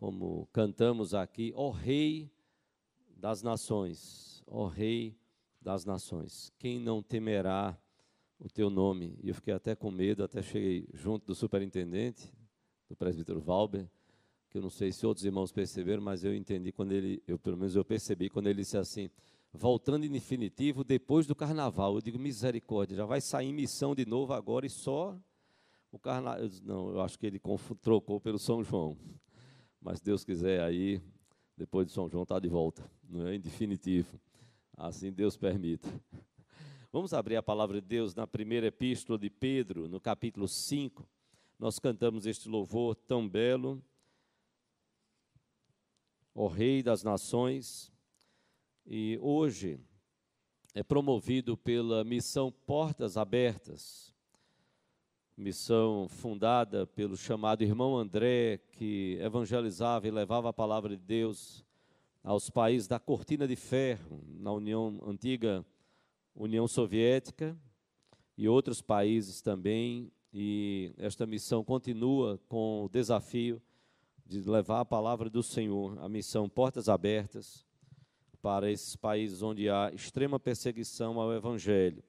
como cantamos aqui, ó Rei das Nações, ó Rei das Nações, quem não temerá o teu nome? E eu fiquei até com medo, até cheguei junto do superintendente, do presbítero Valber, que eu não sei se outros irmãos perceberam, mas eu entendi quando ele, eu pelo menos eu percebi quando ele disse assim, voltando em definitivo depois do carnaval. Eu digo, misericórdia, já vai sair missão de novo agora e só o carnaval. Não, eu acho que ele trocou pelo São João. Mas Deus quiser aí, depois de São João, está de volta, não é? Em definitivo. Assim Deus permita. Vamos abrir a palavra de Deus na primeira epístola de Pedro, no capítulo 5. Nós cantamos este louvor tão belo. O Rei das Nações. E hoje é promovido pela missão Portas Abertas missão fundada pelo chamado irmão André, que evangelizava e levava a palavra de Deus aos países da cortina de ferro, na União antiga União Soviética e outros países também, e esta missão continua com o desafio de levar a palavra do Senhor, a missão Portas Abertas, para esses países onde há extrema perseguição ao Evangelho.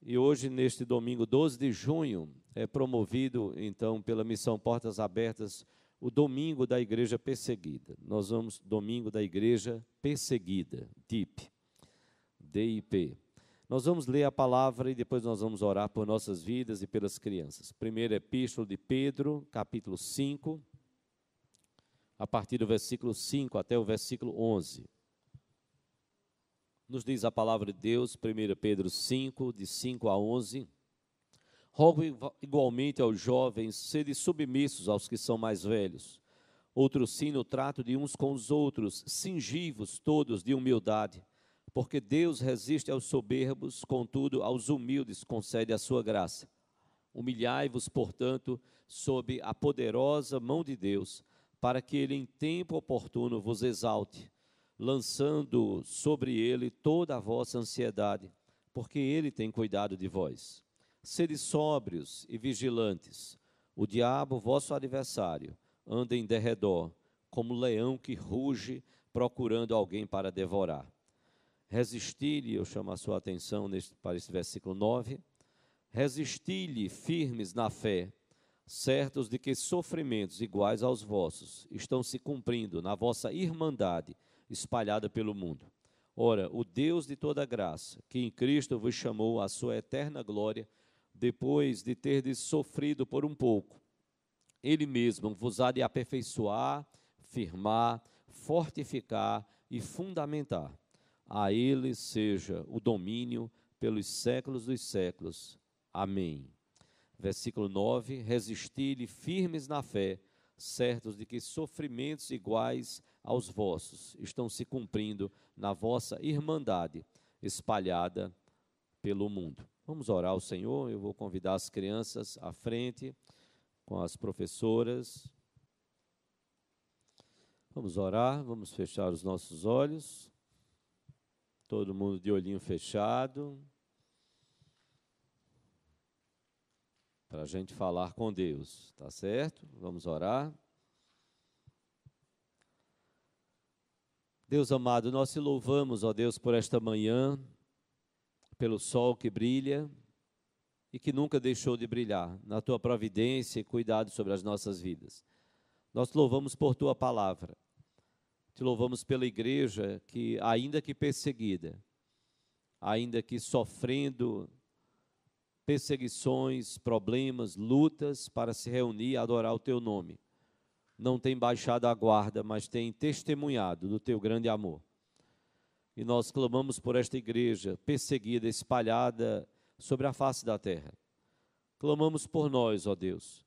E hoje, neste domingo 12 de junho, é promovido, então, pela Missão Portas Abertas, o Domingo da Igreja Perseguida. Nós vamos, Domingo da Igreja Perseguida, DIP, DIP. Nós vamos ler a palavra e depois nós vamos orar por nossas vidas e pelas crianças. Primeira Epístola de Pedro, capítulo 5, a partir do versículo 5 até o versículo 11. Nos diz a palavra de Deus, 1 Pedro 5, de 5 a 11. Rogo igualmente aos jovens, sede submissos aos que são mais velhos. Outro sim no trato de uns com os outros, cingivos todos de humildade, porque Deus resiste aos soberbos, contudo aos humildes concede a sua graça. Humilhai-vos, portanto, sob a poderosa mão de Deus, para que ele em tempo oportuno vos exalte lançando sobre ele toda a vossa ansiedade, porque ele tem cuidado de vós. Sede sóbrios e vigilantes. O diabo, vosso adversário, anda em derredor, como leão que ruge, procurando alguém para devorar. Resisti-lhe, eu chamo a sua atenção neste, para esse versículo 9. Resisti-lhe firmes na fé, certos de que sofrimentos iguais aos vossos estão se cumprindo na vossa irmandade espalhada pelo mundo. Ora, o Deus de toda graça, que em Cristo vos chamou à sua eterna glória, depois de terdes sofrido por um pouco, Ele mesmo vos há de aperfeiçoar, firmar, fortificar e fundamentar. A Ele seja o domínio pelos séculos dos séculos. Amém. Versículo 9: Resisti-lhe firmes na fé, certos de que sofrimentos iguais aos vossos estão se cumprindo na vossa irmandade espalhada pelo mundo. Vamos orar ao Senhor. Eu vou convidar as crianças à frente com as professoras. Vamos orar, vamos fechar os nossos olhos. Todo mundo de olhinho fechado. Para a gente falar com Deus, tá certo? Vamos orar. Deus amado, nós te louvamos, ó Deus, por esta manhã, pelo sol que brilha e que nunca deixou de brilhar, na tua providência e cuidado sobre as nossas vidas. Nós te louvamos por tua palavra. Te louvamos pela igreja que, ainda que perseguida, ainda que sofrendo perseguições, problemas, lutas para se reunir e adorar o teu nome não tem baixado a guarda, mas tem testemunhado do teu grande amor. E nós clamamos por esta igreja perseguida, espalhada sobre a face da terra. Clamamos por nós, ó Deus,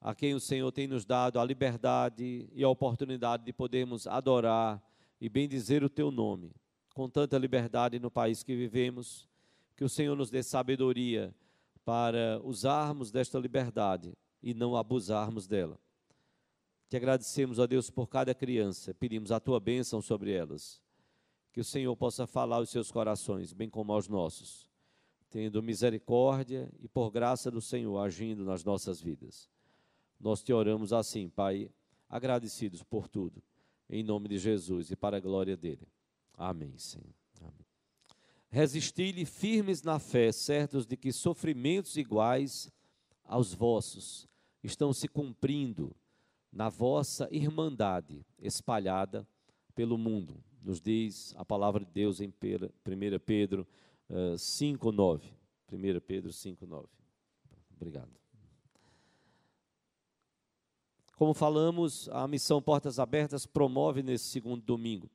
a quem o Senhor tem nos dado a liberdade e a oportunidade de podermos adorar e bendizer o teu nome, com tanta liberdade no país que vivemos, que o Senhor nos dê sabedoria para usarmos desta liberdade e não abusarmos dela. Te agradecemos, ó Deus, por cada criança, pedimos a tua bênção sobre elas. Que o Senhor possa falar aos seus corações, bem como aos nossos, tendo misericórdia e por graça do Senhor agindo nas nossas vidas. Nós te oramos assim, Pai, agradecidos por tudo, em nome de Jesus e para a glória dele. Amém, Senhor. Amém. Resisti-lhe firmes na fé, certos de que sofrimentos iguais aos vossos estão se cumprindo na vossa irmandade espalhada pelo mundo. Nos diz a palavra de Deus em 1 Pedro uh, 5, 9. 1 Pedro 5, 9. Obrigado. Como falamos, a missão Portas Abertas promove nesse segundo domingo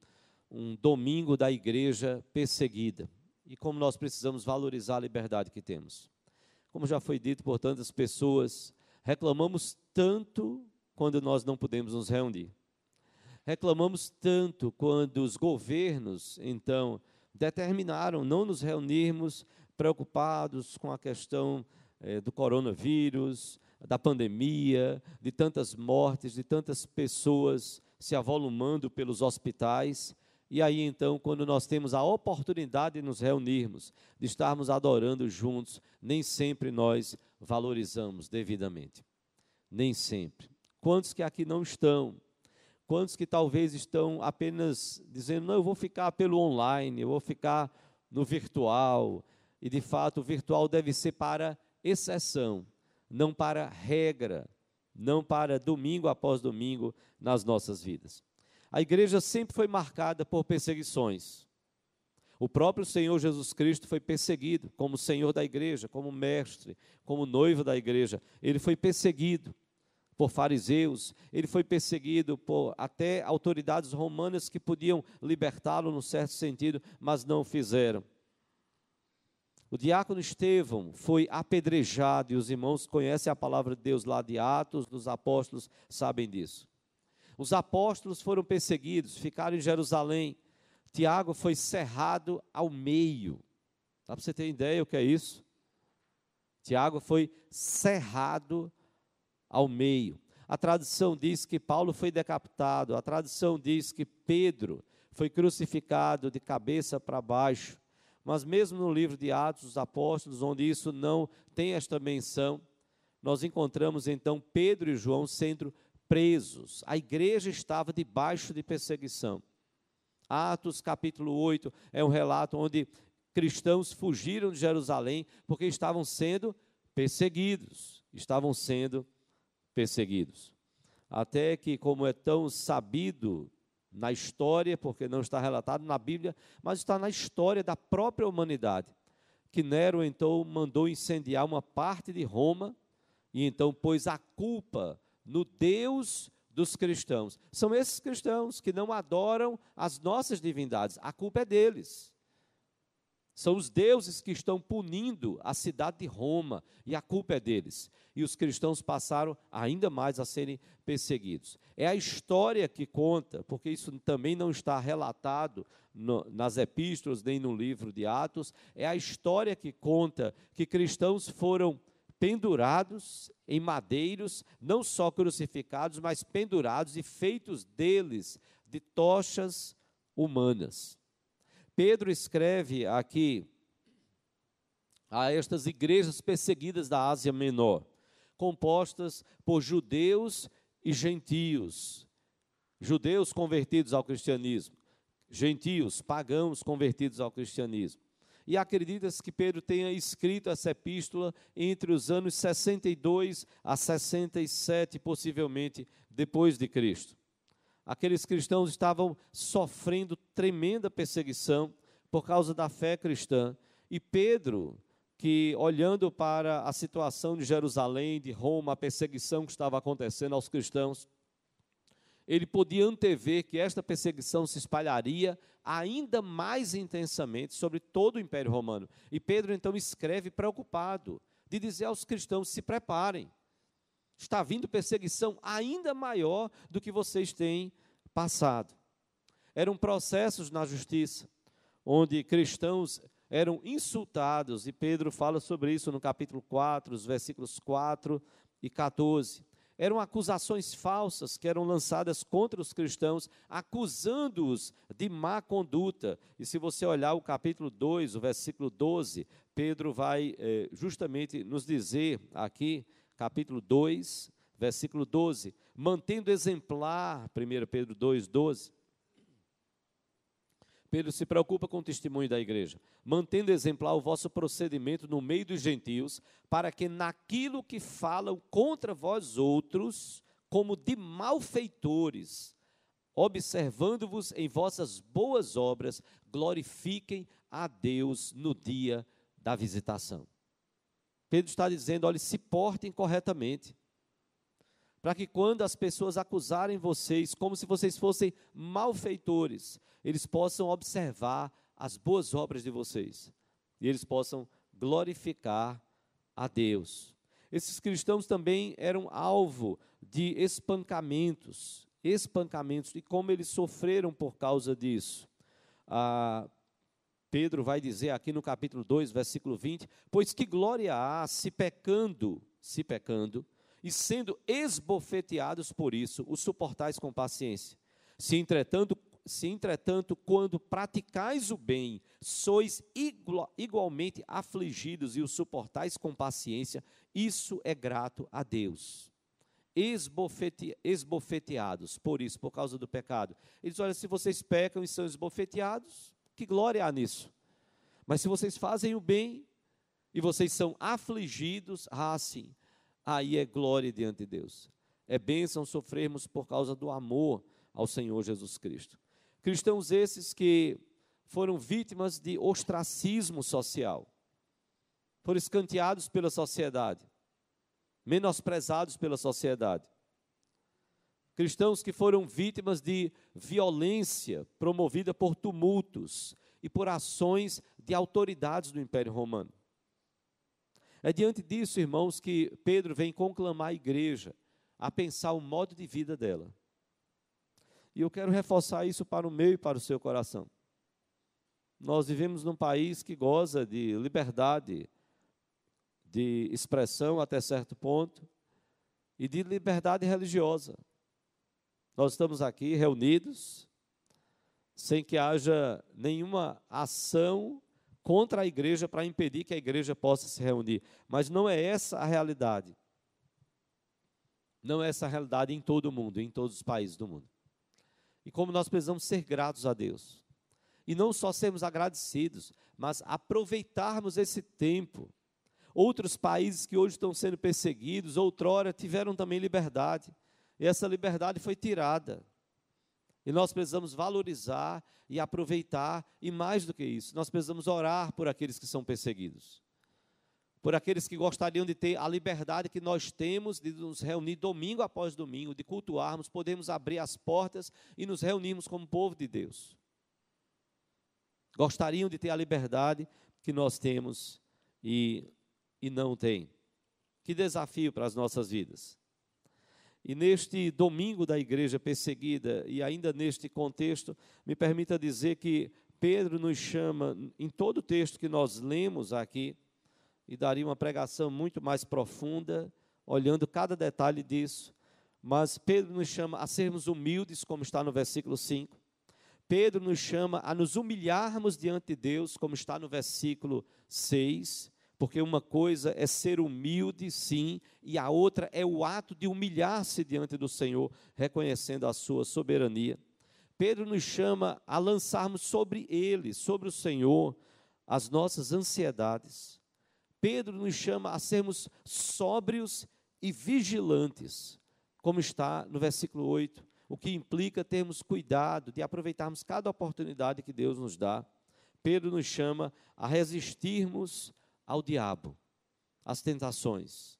um domingo da igreja perseguida. E como nós precisamos valorizar a liberdade que temos. Como já foi dito por tantas pessoas, reclamamos tanto quando nós não podemos nos reunir. Reclamamos tanto quando os governos, então, determinaram não nos reunirmos preocupados com a questão eh, do coronavírus, da pandemia, de tantas mortes, de tantas pessoas se avolumando pelos hospitais. E aí então, quando nós temos a oportunidade de nos reunirmos, de estarmos adorando juntos, nem sempre nós valorizamos devidamente. Nem sempre. Quantos que aqui não estão? Quantos que talvez estão apenas dizendo, não, eu vou ficar pelo online, eu vou ficar no virtual. E de fato, o virtual deve ser para exceção, não para regra, não para domingo após domingo nas nossas vidas. A igreja sempre foi marcada por perseguições. O próprio Senhor Jesus Cristo foi perseguido como Senhor da igreja, como mestre, como noivo da igreja. Ele foi perseguido por fariseus, ele foi perseguido por até autoridades romanas que podiam libertá-lo no certo sentido, mas não fizeram. O diácono Estevão foi apedrejado, e os irmãos conhecem a palavra de Deus lá de Atos, dos apóstolos sabem disso. Os apóstolos foram perseguidos, ficaram em Jerusalém. Tiago foi cerrado ao meio. Dá para você ter ideia o que é isso? Tiago foi cerrado ao meio. A tradição diz que Paulo foi decapitado, a tradição diz que Pedro foi crucificado de cabeça para baixo. Mas mesmo no livro de Atos dos Apóstolos, onde isso não tem esta menção, nós encontramos então Pedro e João sendo presos. A igreja estava debaixo de perseguição. Atos capítulo 8 é um relato onde cristãos fugiram de Jerusalém porque estavam sendo perseguidos, estavam sendo perseguidos. Até que, como é tão sabido na história, porque não está relatado na Bíblia, mas está na história da própria humanidade, que Nero então mandou incendiar uma parte de Roma e então pôs a culpa no Deus dos cristãos. São esses cristãos que não adoram as nossas divindades, a culpa é deles. São os deuses que estão punindo a cidade de Roma e a culpa é deles. E os cristãos passaram ainda mais a serem perseguidos. É a história que conta, porque isso também não está relatado no, nas epístolas nem no livro de Atos. É a história que conta que cristãos foram pendurados em madeiros, não só crucificados, mas pendurados e feitos deles de tochas humanas. Pedro escreve aqui a estas igrejas perseguidas da Ásia Menor, compostas por judeus e gentios. Judeus convertidos ao cristianismo, gentios, pagãos convertidos ao cristianismo. E acredita-se que Pedro tenha escrito essa epístola entre os anos 62 a 67, possivelmente depois de Cristo aqueles cristãos estavam sofrendo tremenda perseguição por causa da fé cristã. E Pedro, que olhando para a situação de Jerusalém, de Roma, a perseguição que estava acontecendo aos cristãos, ele podia antever que esta perseguição se espalharia ainda mais intensamente sobre todo o Império Romano. E Pedro então escreve preocupado, de dizer aos cristãos: se preparem, está vindo perseguição ainda maior do que vocês têm passado. Eram processos na justiça, onde cristãos eram insultados, e Pedro fala sobre isso no capítulo 4, os versículos 4 e 14. Eram acusações falsas que eram lançadas contra os cristãos, acusando-os de má conduta. E se você olhar o capítulo 2, o versículo 12, Pedro vai eh, justamente nos dizer aqui capítulo 2, versículo 12, mantendo exemplar, 1 Pedro 2, 12. Pedro se preocupa com o testemunho da igreja, mantendo exemplar o vosso procedimento no meio dos gentios, para que naquilo que falam contra vós outros, como de malfeitores, observando-vos em vossas boas obras, glorifiquem a Deus no dia da visitação. Pedro está dizendo: olhe, se portem corretamente, para que quando as pessoas acusarem vocês como se vocês fossem malfeitores, eles possam observar as boas obras de vocês e eles possam glorificar a Deus. Esses cristãos também eram alvo de espancamentos, espancamentos, e como eles sofreram por causa disso. Ah, Pedro vai dizer aqui no capítulo 2, versículo 20: Pois que glória há se pecando, se pecando, e sendo esbofeteados por isso, o suportais com paciência. Se entretanto, se entretanto, quando praticais o bem, sois igual, igualmente afligidos e o suportais com paciência, isso é grato a Deus. Esbofete, esbofeteados por isso, por causa do pecado. Eles olha, se vocês pecam e são esbofeteados, que glória há nisso? Mas se vocês fazem o bem e vocês são afligidos, ah, sim, aí é glória diante de Deus. É bênção sofrermos por causa do amor ao Senhor Jesus Cristo. Cristãos esses que foram vítimas de ostracismo social, foram escanteados pela sociedade, menosprezados pela sociedade. Cristãos que foram vítimas de violência promovida por tumultos e por ações de autoridades do Império Romano. É diante disso, irmãos, que Pedro vem conclamar a igreja a pensar o modo de vida dela. E eu quero reforçar isso para o meu e para o seu coração. Nós vivemos num país que goza de liberdade de expressão até certo ponto e de liberdade religiosa. Nós estamos aqui reunidos sem que haja nenhuma ação contra a igreja para impedir que a igreja possa se reunir. Mas não é essa a realidade. Não é essa a realidade em todo o mundo, em todos os países do mundo. E como nós precisamos ser gratos a Deus. E não só sermos agradecidos, mas aproveitarmos esse tempo. Outros países que hoje estão sendo perseguidos, outrora tiveram também liberdade. E essa liberdade foi tirada. E nós precisamos valorizar e aproveitar, e mais do que isso, nós precisamos orar por aqueles que são perseguidos. Por aqueles que gostariam de ter a liberdade que nós temos de nos reunir domingo após domingo, de cultuarmos, podemos abrir as portas e nos reunirmos como povo de Deus. Gostariam de ter a liberdade que nós temos e, e não têm. Que desafio para as nossas vidas. E neste domingo da igreja perseguida, e ainda neste contexto, me permita dizer que Pedro nos chama, em todo o texto que nós lemos aqui, e daria uma pregação muito mais profunda, olhando cada detalhe disso, mas Pedro nos chama a sermos humildes, como está no versículo 5. Pedro nos chama a nos humilharmos diante de Deus, como está no versículo 6 porque uma coisa é ser humilde, sim, e a outra é o ato de humilhar-se diante do Senhor, reconhecendo a sua soberania. Pedro nos chama a lançarmos sobre ele, sobre o Senhor, as nossas ansiedades. Pedro nos chama a sermos sóbrios e vigilantes, como está no versículo 8, o que implica termos cuidado de aproveitarmos cada oportunidade que Deus nos dá. Pedro nos chama a resistirmos ao diabo, às tentações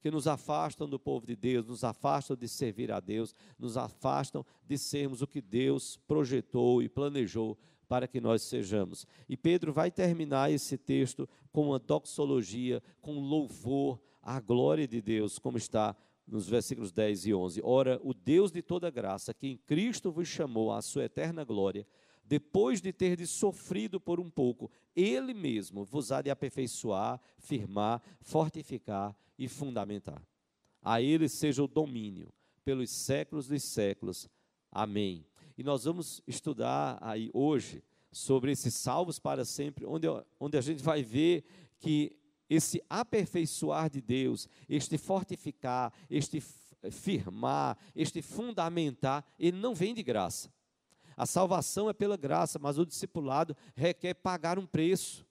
que nos afastam do povo de Deus, nos afastam de servir a Deus, nos afastam de sermos o que Deus projetou e planejou para que nós sejamos. E Pedro vai terminar esse texto com uma doxologia, com louvor à glória de Deus, como está nos versículos 10 e 11. Ora, o Deus de toda graça, que em Cristo vos chamou à sua eterna glória, depois de ter sofrido por um pouco, ele mesmo vos há de aperfeiçoar, firmar, fortificar e fundamentar. A ele seja o domínio pelos séculos dos séculos. Amém. E nós vamos estudar aí hoje sobre esses salvos para sempre, onde, onde a gente vai ver que esse aperfeiçoar de Deus, este fortificar, este firmar, este fundamentar, ele não vem de graça. A salvação é pela graça, mas o discipulado requer pagar um preço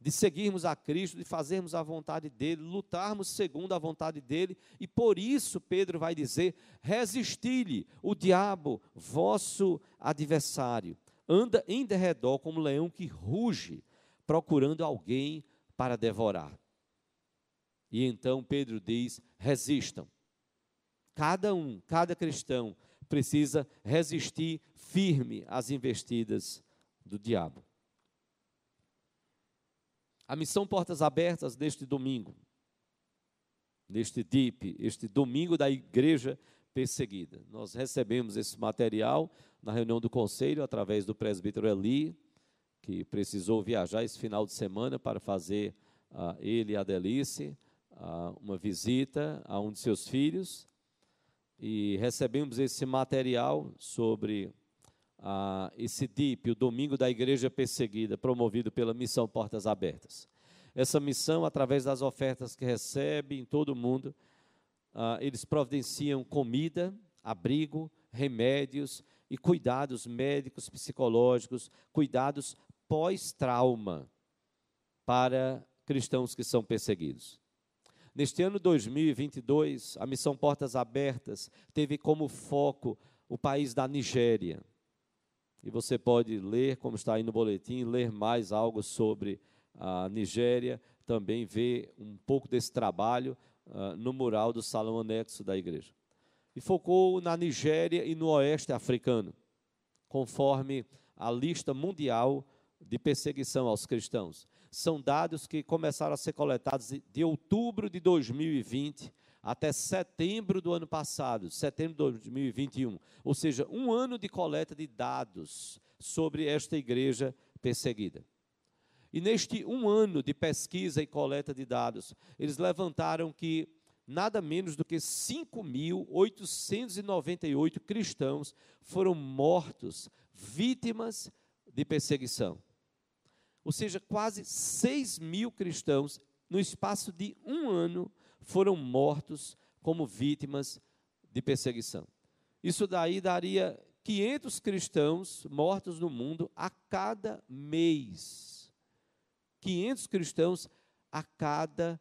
de seguirmos a Cristo, de fazermos a vontade dele, lutarmos segundo a vontade dele, e por isso Pedro vai dizer: resisti-lhe, o diabo, vosso adversário, anda em derredor como um leão que ruge, procurando alguém para devorar. E então Pedro diz: resistam. Cada um, cada cristão, precisa resistir firme às investidas do diabo. A missão Portas Abertas deste domingo, neste DIP, este domingo da igreja perseguida. Nós recebemos esse material na reunião do conselho através do presbítero Eli, que precisou viajar esse final de semana para fazer uh, ele e a Delice uh, uma visita a um de seus filhos e recebemos esse material sobre ah, esse DIP, o Domingo da Igreja Perseguida, promovido pela Missão Portas Abertas. Essa missão, através das ofertas que recebe em todo o mundo, ah, eles providenciam comida, abrigo, remédios e cuidados médicos, psicológicos, cuidados pós-trauma para cristãos que são perseguidos. Neste ano 2022, a missão Portas Abertas teve como foco o país da Nigéria. E você pode ler, como está aí no boletim, ler mais algo sobre a Nigéria, também ver um pouco desse trabalho uh, no mural do salão anexo da igreja. E focou na Nigéria e no oeste africano, conforme a lista mundial de perseguição aos cristãos. São dados que começaram a ser coletados de outubro de 2020 até setembro do ano passado, setembro de 2021. Ou seja, um ano de coleta de dados sobre esta igreja perseguida. E neste um ano de pesquisa e coleta de dados, eles levantaram que nada menos do que 5.898 cristãos foram mortos, vítimas de perseguição. Ou seja, quase 6 mil cristãos, no espaço de um ano, foram mortos como vítimas de perseguição. Isso daí daria 500 cristãos mortos no mundo a cada mês. 500 cristãos a cada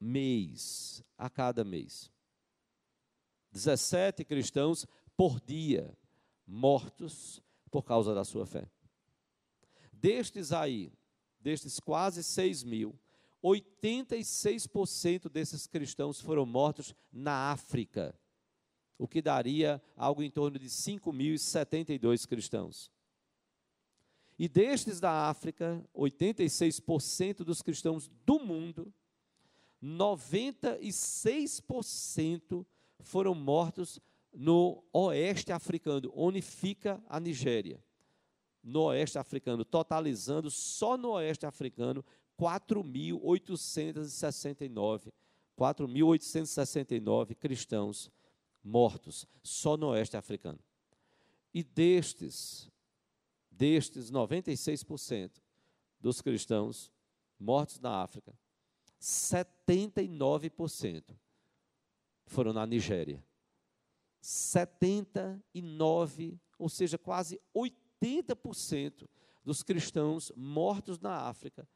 mês, a cada mês. 17 cristãos por dia mortos por causa da sua fé. Destes aí, destes quase 6 mil, 86% desses cristãos foram mortos na África, o que daria algo em torno de 5.072 cristãos. E destes da África, 86% dos cristãos do mundo, 96% foram mortos no oeste africano, onde fica a Nigéria. No oeste africano, totalizando só no oeste africano 4.869, 4.869 cristãos mortos, só no oeste africano. E destes, destes 96% dos cristãos mortos na África, 79% foram na Nigéria. 79, ou seja, quase 80% dos cristãos mortos na África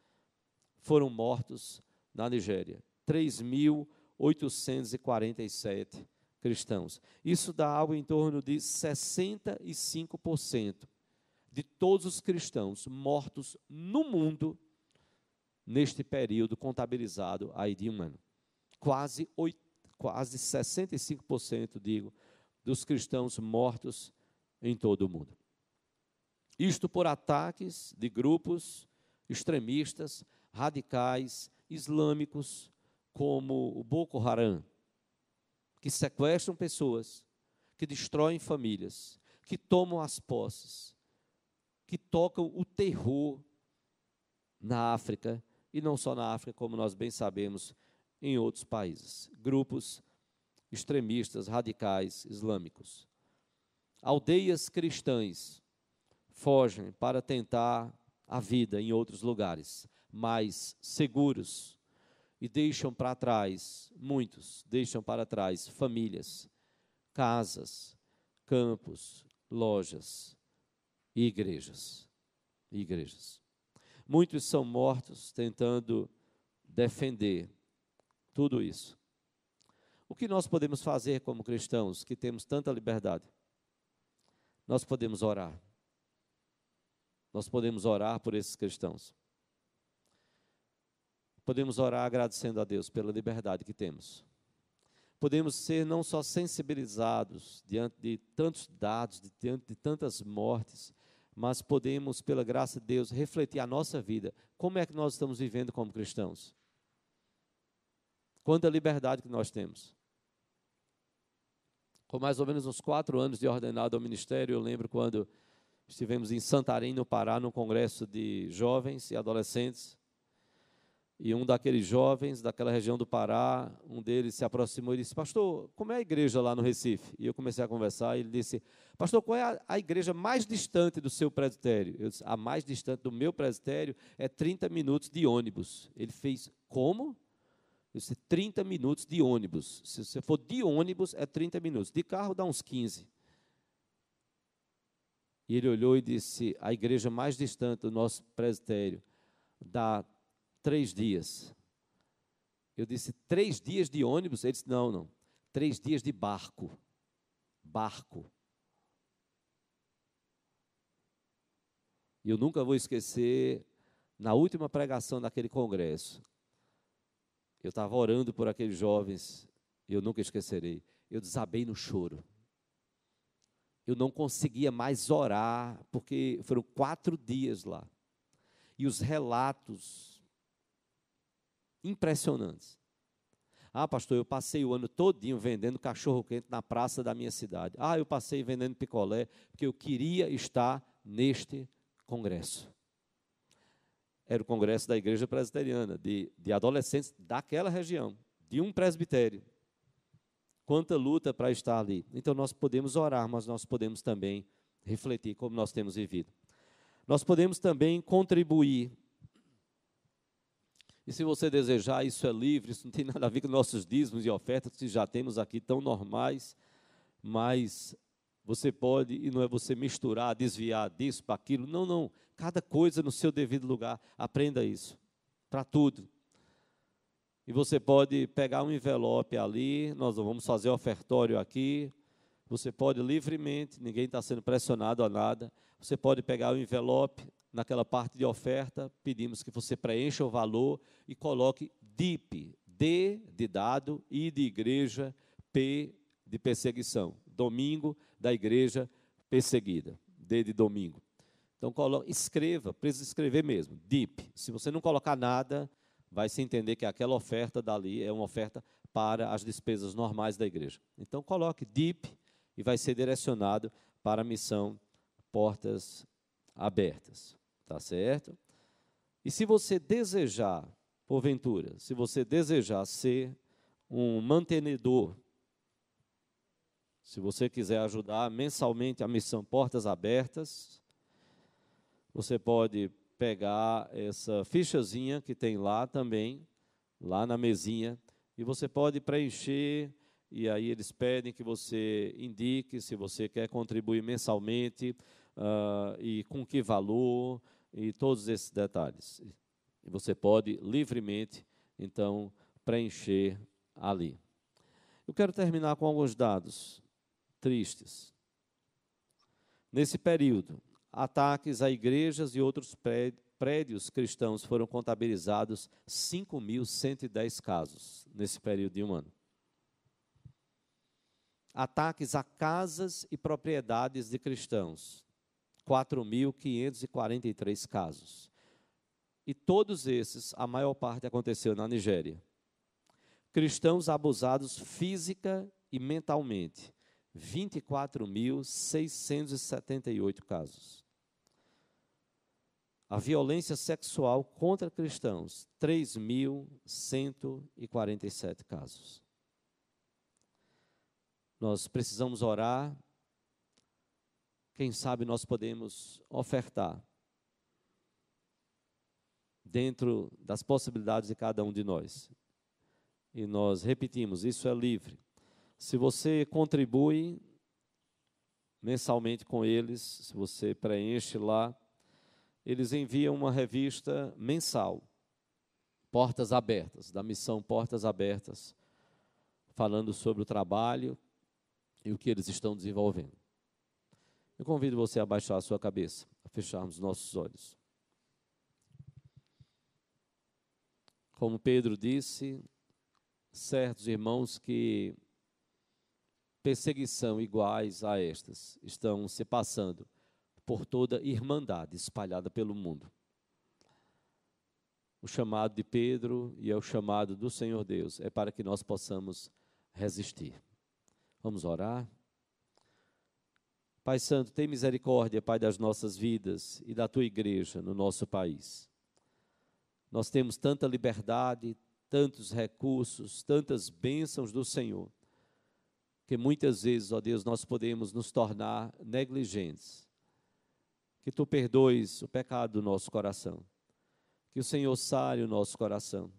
foram mortos na Nigéria. 3.847 cristãos. Isso dá algo em torno de 65% de todos os cristãos mortos no mundo neste período contabilizado aí de um ano. Quase, 8, quase 65%, digo, dos cristãos mortos em todo o mundo. Isto por ataques de grupos extremistas radicais islâmicos como o Boko Haram, que sequestram pessoas, que destroem famílias, que tomam as posses, que tocam o terror na África e não só na África, como nós bem sabemos, em outros países. Grupos extremistas, radicais, islâmicos. Aldeias cristãs fogem para tentar a vida em outros lugares mais seguros. e deixam para trás, muitos deixam para trás famílias, casas, campos, lojas e igrejas. E igrejas. Muitos são mortos tentando defender tudo isso. O que nós podemos fazer como cristãos que temos tanta liberdade? Nós podemos orar. Nós podemos orar por esses cristãos. Podemos orar agradecendo a Deus pela liberdade que temos. Podemos ser não só sensibilizados diante de tantos dados, diante de tantas mortes, mas podemos, pela graça de Deus, refletir a nossa vida. Como é que nós estamos vivendo como cristãos? Quanta liberdade que nós temos. Com mais ou menos uns quatro anos de ordenado ao ministério, eu lembro quando estivemos em Santarém, no Pará, num congresso de jovens e adolescentes. E um daqueles jovens daquela região do Pará, um deles se aproximou e disse: Pastor, como é a igreja lá no Recife? E eu comecei a conversar. E ele disse: Pastor, qual é a, a igreja mais distante do seu presbitério? Eu disse: A mais distante do meu presbitério é 30 minutos de ônibus. Ele fez: Como? Eu disse: 30 minutos de ônibus. Se você for de ônibus, é 30 minutos. De carro, dá uns 15. E ele olhou e disse: A igreja mais distante do nosso presbitério dá três dias. Eu disse, três dias de ônibus? Ele disse, não, não. Três dias de barco. Barco. E eu nunca vou esquecer, na última pregação daquele congresso, eu estava orando por aqueles jovens, eu nunca esquecerei. Eu desabei no choro. Eu não conseguia mais orar, porque foram quatro dias lá. E os relatos impressionantes. Ah, pastor, eu passei o ano todinho vendendo cachorro quente na praça da minha cidade. Ah, eu passei vendendo picolé porque eu queria estar neste congresso. Era o congresso da igreja presbiteriana, de, de adolescentes daquela região, de um presbitério. Quanta luta para estar ali. Então nós podemos orar, mas nós podemos também refletir como nós temos vivido. Nós podemos também contribuir e se você desejar, isso é livre, isso não tem nada a ver com nossos dízimos e ofertas, que já temos aqui tão normais, mas você pode, e não é você misturar, desviar disso para aquilo, não, não. Cada coisa no seu devido lugar, aprenda isso, para tudo. E você pode pegar um envelope ali, nós vamos fazer ofertório aqui, você pode livremente, ninguém está sendo pressionado a nada, você pode pegar o envelope, naquela parte de oferta, pedimos que você preencha o valor e coloque DIP, D de dado, I de igreja, P de perseguição. Domingo da igreja perseguida. D de domingo. Então escreva, precisa escrever mesmo, DIP. Se você não colocar nada, vai se entender que aquela oferta dali é uma oferta para as despesas normais da igreja. Então coloque DIP e vai ser direcionado para a missão Portas Abertas. Tá certo? E se você desejar, porventura, se você desejar ser um mantenedor, se você quiser ajudar mensalmente a missão Portas Abertas, você pode pegar essa fichazinha que tem lá também, lá na mesinha, e você pode preencher, e aí eles pedem que você indique se você quer contribuir mensalmente uh, e com que valor, e todos esses detalhes. E você pode livremente, então, preencher ali. Eu quero terminar com alguns dados tristes. Nesse período, ataques a igrejas e outros prédios cristãos foram contabilizados 5.110 casos nesse período de um ano. Ataques a casas e propriedades de cristãos, 4.543 casos. E todos esses, a maior parte aconteceu na Nigéria. Cristãos abusados física e mentalmente, 24.678 casos. A violência sexual contra cristãos, 3.147 casos. Nós precisamos orar quem sabe nós podemos ofertar dentro das possibilidades de cada um de nós. E nós repetimos, isso é livre. Se você contribui mensalmente com eles, se você preenche lá, eles enviam uma revista mensal, Portas Abertas, da missão Portas Abertas, falando sobre o trabalho e o que eles estão desenvolvendo. Eu convido você a baixar a sua cabeça, a fecharmos nossos olhos. Como Pedro disse, certos irmãos que perseguição iguais a estas estão se passando por toda irmandade espalhada pelo mundo. O chamado de Pedro e é o chamado do Senhor Deus é para que nós possamos resistir. Vamos orar? Pai Santo, tem misericórdia, Pai, das nossas vidas e da tua igreja no nosso país. Nós temos tanta liberdade, tantos recursos, tantas bênçãos do Senhor, que muitas vezes, ó Deus, nós podemos nos tornar negligentes. Que tu perdoes o pecado do nosso coração. Que o Senhor sare o nosso coração.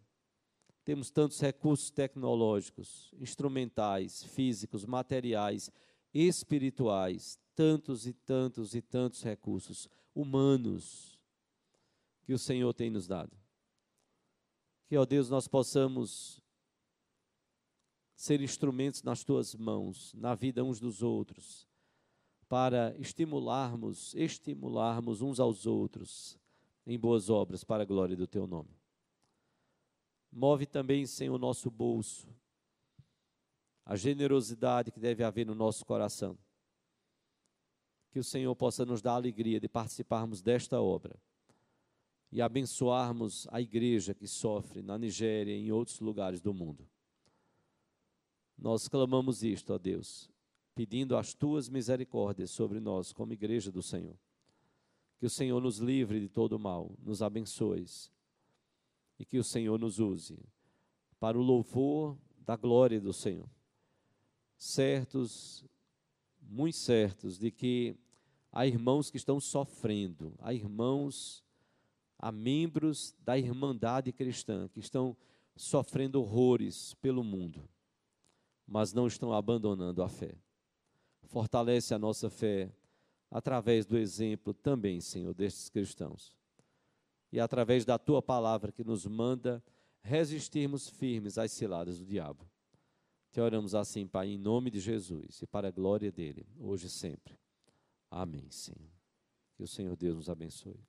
Temos tantos recursos tecnológicos, instrumentais, físicos, materiais, espirituais, tantos e tantos e tantos recursos humanos que o Senhor tem nos dado. Que, ó Deus, nós possamos ser instrumentos nas tuas mãos, na vida uns dos outros, para estimularmos, estimularmos uns aos outros em boas obras para a glória do teu nome. Move também, Senhor, o nosso bolso, a generosidade que deve haver no nosso coração que o Senhor possa nos dar a alegria de participarmos desta obra e abençoarmos a igreja que sofre na Nigéria e em outros lugares do mundo. Nós clamamos isto, ó Deus, pedindo as tuas misericórdias sobre nós como igreja do Senhor. Que o Senhor nos livre de todo mal, nos abençoe e que o Senhor nos use para o louvor da glória do Senhor. Certos, muito certos de que há irmãos que estão sofrendo, há irmãos, há membros da irmandade cristã que estão sofrendo horrores pelo mundo, mas não estão abandonando a fé. Fortalece a nossa fé através do exemplo também, Senhor, destes cristãos. E através da tua palavra que nos manda resistirmos firmes às ciladas do diabo. Te oramos assim, Pai, em nome de Jesus e para a glória dele, hoje e sempre. Amém, Senhor. Que o Senhor Deus nos abençoe.